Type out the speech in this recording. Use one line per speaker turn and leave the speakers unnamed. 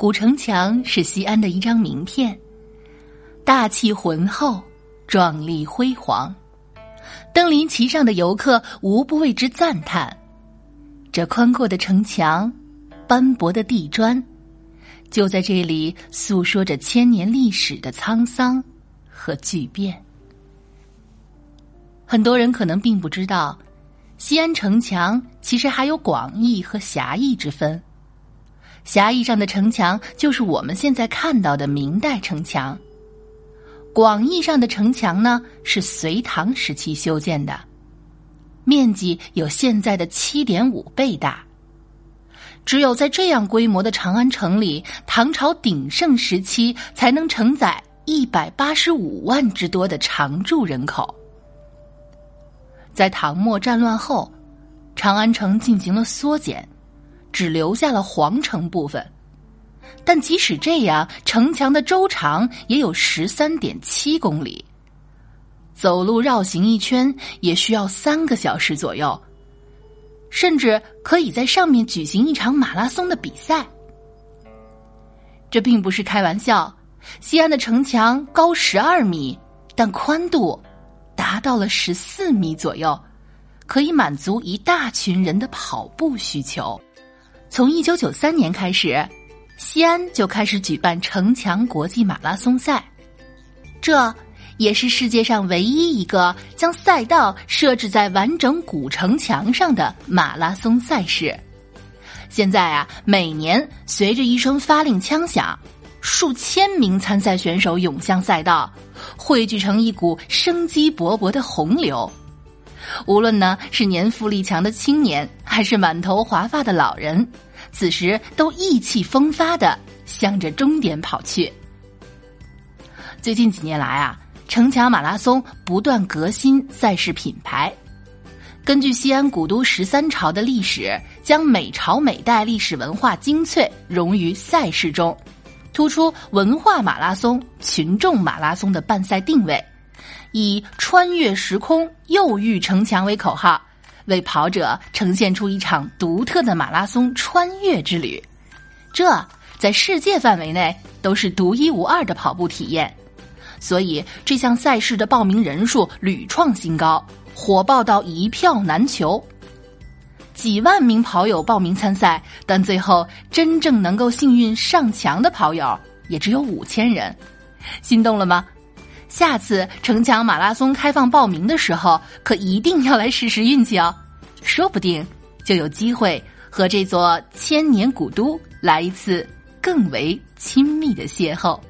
古城墙是西安的一张名片，大气浑厚，壮丽辉煌。登临其上的游客无不为之赞叹。这宽阔的城墙，斑驳的地砖，就在这里诉说着千年历史的沧桑和巨变。很多人可能并不知道，西安城墙其实还有广义和狭义之分。狭义上的城墙就是我们现在看到的明代城墙。广义上的城墙呢，是隋唐时期修建的，面积有现在的七点五倍大。只有在这样规模的长安城里，唐朝鼎盛时期才能承载一百八十五万之多的常住人口。在唐末战乱后，长安城进行了缩减，只留下了皇城部分。但即使这样，城墙的周长也有十三点七公里，走路绕行一圈也需要三个小时左右，甚至可以在上面举行一场马拉松的比赛。这并不是开玩笑，西安的城墙高十二米，但宽度达到了十四米左右，可以满足一大群人的跑步需求。从一九九三年开始。西安就开始举办城墙国际马拉松赛，这也是世界上唯一一个将赛道设置在完整古城墙上的马拉松赛事。现在啊，每年随着一声发令枪响，数千名参赛选手涌向赛道，汇聚成一股生机勃勃的洪流。无论呢是年富力强的青年，还是满头华发的老人。此时都意气风发的向着终点跑去。最近几年来啊，城墙马拉松不断革新赛事品牌。根据西安古都十三朝的历史，将每朝每代历史文化精粹融于赛事中，突出文化马拉松、群众马拉松的办赛定位，以穿越时空、又遇城墙为口号。为跑者呈现出一场独特的马拉松穿越之旅，这在世界范围内都是独一无二的跑步体验。所以这项赛事的报名人数屡创新高，火爆到一票难求。几万名跑友报名参赛，但最后真正能够幸运上墙的跑友也只有五千人。心动了吗？下次城墙马拉松开放报名的时候，可一定要来试试运气哦，说不定就有机会和这座千年古都来一次更为亲密的邂逅。